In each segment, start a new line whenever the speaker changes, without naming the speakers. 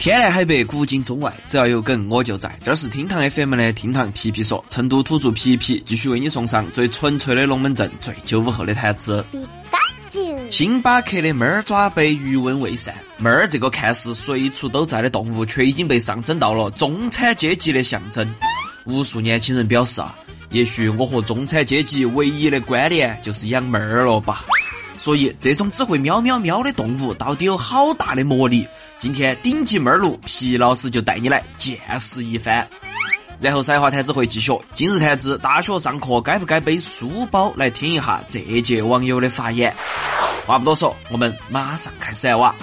天南海北，古今中外，只要有梗我就在。这是厅堂 FM 的厅堂皮皮说，成都土著皮皮继续为你送上最纯粹的龙门阵，最九五后的谈资。星巴克的猫儿爪杯余温未散，猫儿这个看似随处都在的动物，却已经被上升到了中产阶级的象征。无数年轻人表示啊，也许我和中产阶级唯一的关联就是养猫儿了吧。所以，这种只会喵喵喵的动物到底有好大的魔力？今天顶级猫儿奴皮老师就带你来见识一番。然后，赛话谈子会继续。今日谈资：大学上课该不该背书包？来听一下这届网友的发言。话不多说，我们马上开始哇！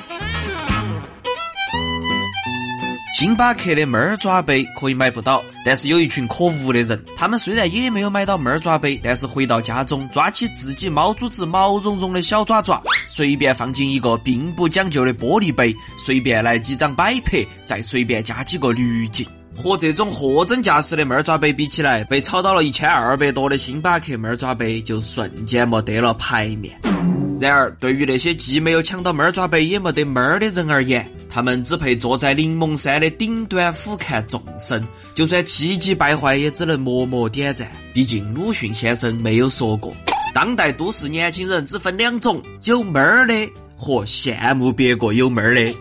星巴克的猫爪杯可以买不到，但是有一群可恶的人，他们虽然也没有买到猫爪杯，但是回到家中，抓起自己猫主子毛茸茸的小爪爪，随便放进一个并不讲究的玻璃杯，随便来几张摆拍，再随便加几个滤镜。和这种货真价实的猫爪杯比起来，被炒到了一千二百多的星巴克猫爪杯就瞬间没得了牌面。然而，对于那些既没有抢到猫儿爪杯，也没得猫儿的人而言，他们只配坐在柠檬山的顶端俯瞰众生。就算气急败坏，也只能默默点赞。毕竟鲁迅先生没有说过，当代都市年轻人只分两种：有猫儿的和羡慕别个有猫儿的。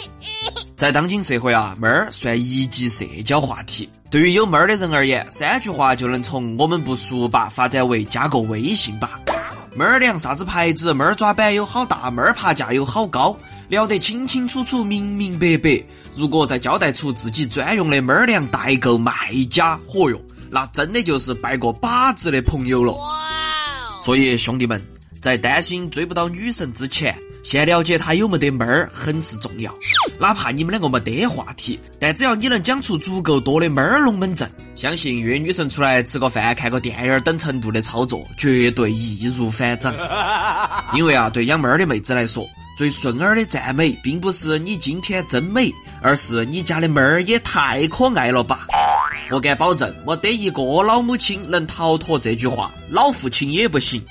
在当今社会啊，猫儿算一级社交话题。对于有猫儿的人而言，三句话就能从“我们不熟吧”发展为“加个微信吧”。猫儿粮啥子牌子？猫儿抓板有好大？猫儿爬架有好高？聊得清清楚楚、明明白白。如果再交代出自己专用的猫儿粮代购卖家，嚯哟，那真的就是拜个把子的朋友了。所以兄弟们，在担心追不到女神之前。先了解他有没得妹儿很是重要，哪怕你们两个没得话题，但只要你能讲出足够多的妹儿龙门阵，相信约女神出来吃个饭、看个电影等程度的操作，绝对易如反掌。因为啊，对养妹儿的妹子来说，最顺耳的赞美，并不是你今天真美，而是你家的妹儿也太可爱了吧。我敢保证，没得一个老母亲能逃脱这句话，老父亲也不行。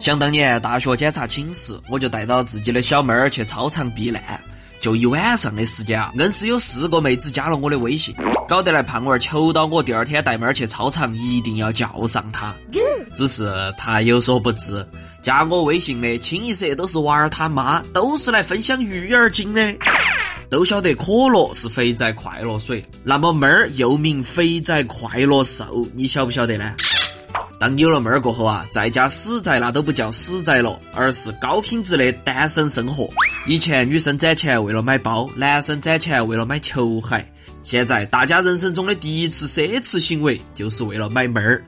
想当年大学检查寝室，我就带到自己的小妹儿去操场避难，就一晚上的时间啊，硬是有四个妹子加了我的微信，搞得来胖娃儿求到我第二天带妹儿去操场一定要叫上她。只是她有所不知，加我微信的清一色都是娃儿他妈，都是来分享育儿经的。都晓得可乐是肥仔快乐水，那么妹儿又名肥仔快乐瘦，你晓不晓得呢？当有了妹儿过后啊，在家死宅那都不叫死宅了，而是高品质的单身生活。以前女生攒钱为了买包，男生攒钱为了买球鞋，现在大家人生中的第一次奢侈行为就是为了买妹儿。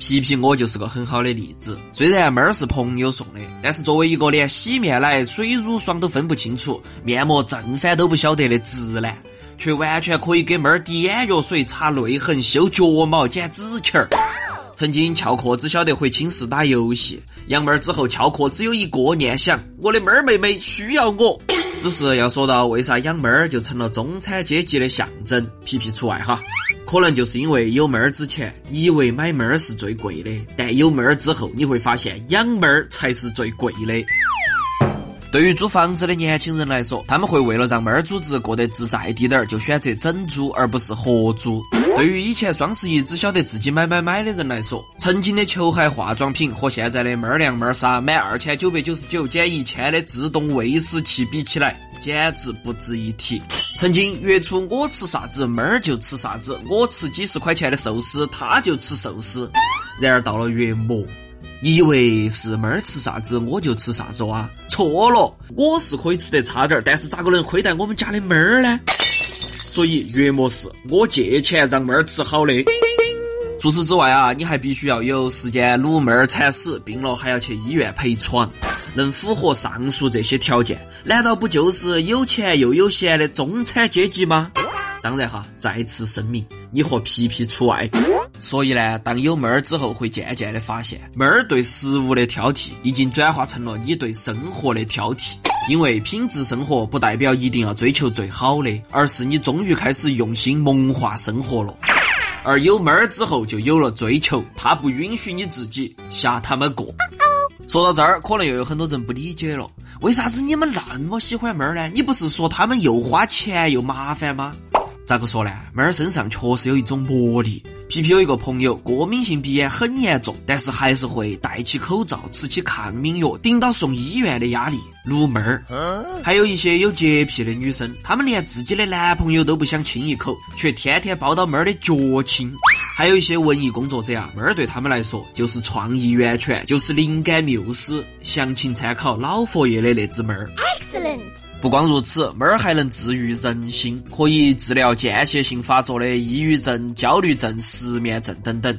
皮皮我就是个很好的例子。虽然妹儿是朋友送的，但是作为一个连洗面奶、水乳霜都分不清楚、面膜正反都不晓得的直男，却完全可以给妹儿滴眼药水、擦泪痕、修脚毛、剪指甲儿。曾经翘课只晓得回寝室打游戏，养妹儿之后翘课只有一个念想：我的妹儿妹妹需要我。只是要说到为啥养妹儿就成了中产阶级的象征，皮皮除外哈。可能就是因为有妹儿之前，你以为买妹儿是最贵的，但有妹儿之后，你会发现养妹儿才是最贵的。对于租房子的年轻人来说，他们会为了让妹儿主子过得自在滴点儿，就选择整租而不是合租。对于以前双十一只晓得自己买买买的人来说，曾经的球鞋、化妆品和现在的妹儿粮、妹儿纱，满二千九百九十九减一千的自动喂食器比起来，简直不值一提。曾经月初我吃啥子，妹儿就吃啥子；我吃几十块钱的寿司，他就吃寿司。然而到了月末。以为是妹儿吃啥子我就吃啥子哇？错了，我是可以吃得差点儿，但是咋个能亏待我们家的妹儿呢？所以月末是我借钱让妹儿吃好的。除此之外啊，你还必须要有时间撸妹儿惨死，病了还要去医院陪床，能符合上述这些条件，难道不就是有钱又有闲的中产阶级吗？当然哈，再次声明，你和皮皮除外。所以呢，当有妹儿之后，会渐渐的发现，妹儿对食物的挑剔已经转化成了你对生活的挑剔。因为品质生活不代表一定要追求最好的，而是你终于开始用心萌化生活了。而有妹儿之后，就有了追求，它不允许你自己瞎他妈过。说到这儿，可能又有很多人不理解了，为啥子你们那么喜欢猫儿呢？你不是说他们又花钱又麻烦吗？咋个说呢？猫儿身上确实有一种魔力。皮皮有一个朋友，过敏性鼻炎很严重，但是还是会戴起口罩，吃起抗敏药，顶到送医院的压力，撸妹儿。还有一些有洁癖的女生，她们连自己的男朋友都不想亲一口，却天天抱到妹儿的脚亲。还有一些文艺工作者啊，妹儿对他们来说就是创意源泉，就是灵感缪斯。详情参考老佛爷的那只猫儿。Excellent。不光如此，猫儿还能治愈人心，可以治疗间歇性发作的抑郁症、焦虑症、失眠症等等。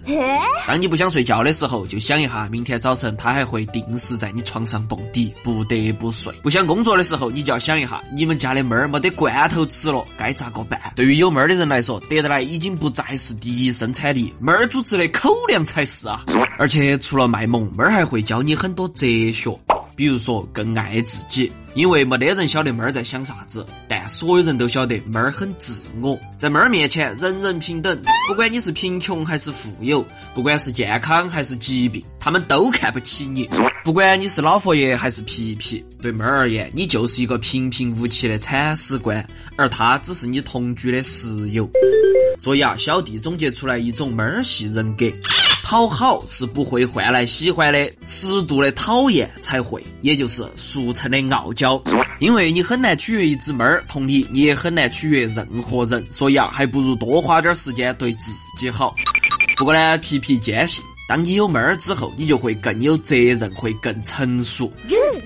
当你不想睡觉的时候，就想一下，明天早晨它还会定时在你床上蹦迪，不得不睡。不想工作的时候，你就要想一下，你们家的猫儿没得罐头吃了，该咋个办？对于有猫儿的人来说，得得来已经不再是第一生产力，猫儿组织的口粮才是啊！而且除了卖萌，猫儿还会教你很多哲学。比如说更爱自己，因为没得人晓得猫儿在想啥子，但所有人都晓得猫儿很自我。在猫儿面前，人人平等，不管你是贫穷还是富有，不管是健康还是疾病，他们都看不起你。不管你是老佛爷还是皮皮，对猫儿而言，你就是一个平平无奇的铲屎官，而它只是你同居的室友。所以啊，小弟总结出来一种猫儿系人格。讨好是不会换来喜欢的，适度的讨厌才会，也就是俗称的傲娇。因为你很难取悦一只猫儿，同理，你也很难取悦任何人，所以啊，还不如多花点时间对自己好。不过呢，皮皮坚信，当你有猫儿之后，你就会更有责任，会更成熟。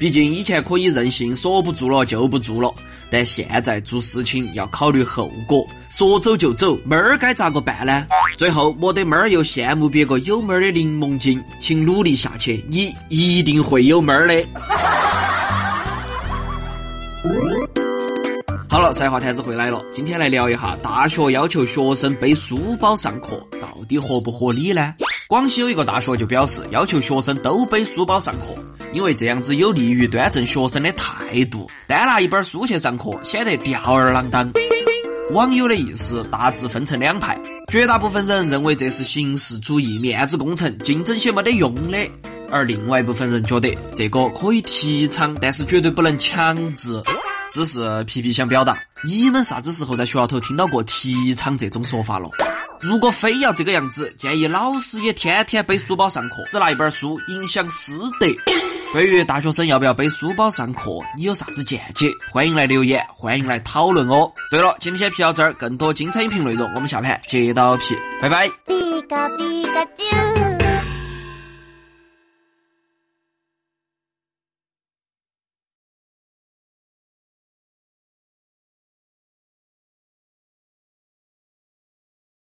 毕竟以前可以任性，说不做了就不做了。但现在做事情要考虑后果，说走就走，猫儿该咋个办呢？最后，没得猫儿又羡慕别个有猫儿的柠檬精，请努力下去，你一定会有猫儿的。好了，赛话坛子回来了，今天来聊一下大学要求学生背书包上课，到底合不合理呢？广西有一个大学就表示，要求学生都背书包上课。因为这样子有利于端正学生的态度，单拿一本书去上课显得吊儿郎当。网友的意思大致分成两派，绝大部分人认为这是形式主义、面子工程、竞争些没得用的，而另外一部分人觉得这个可以提倡，但是绝对不能强制。只是皮皮想表达，你们啥子时候在学校头听到过提倡这种说法了？如果非要这个样子，建议老师也天天背书包上课，只拿一本书，影响师德。对于大学生要不要背书包上课，你有啥子见解？欢迎来留言，欢迎来讨论哦。对了，今天先皮到这儿，更多精彩音频内容，我们下盘接到皮，拜拜。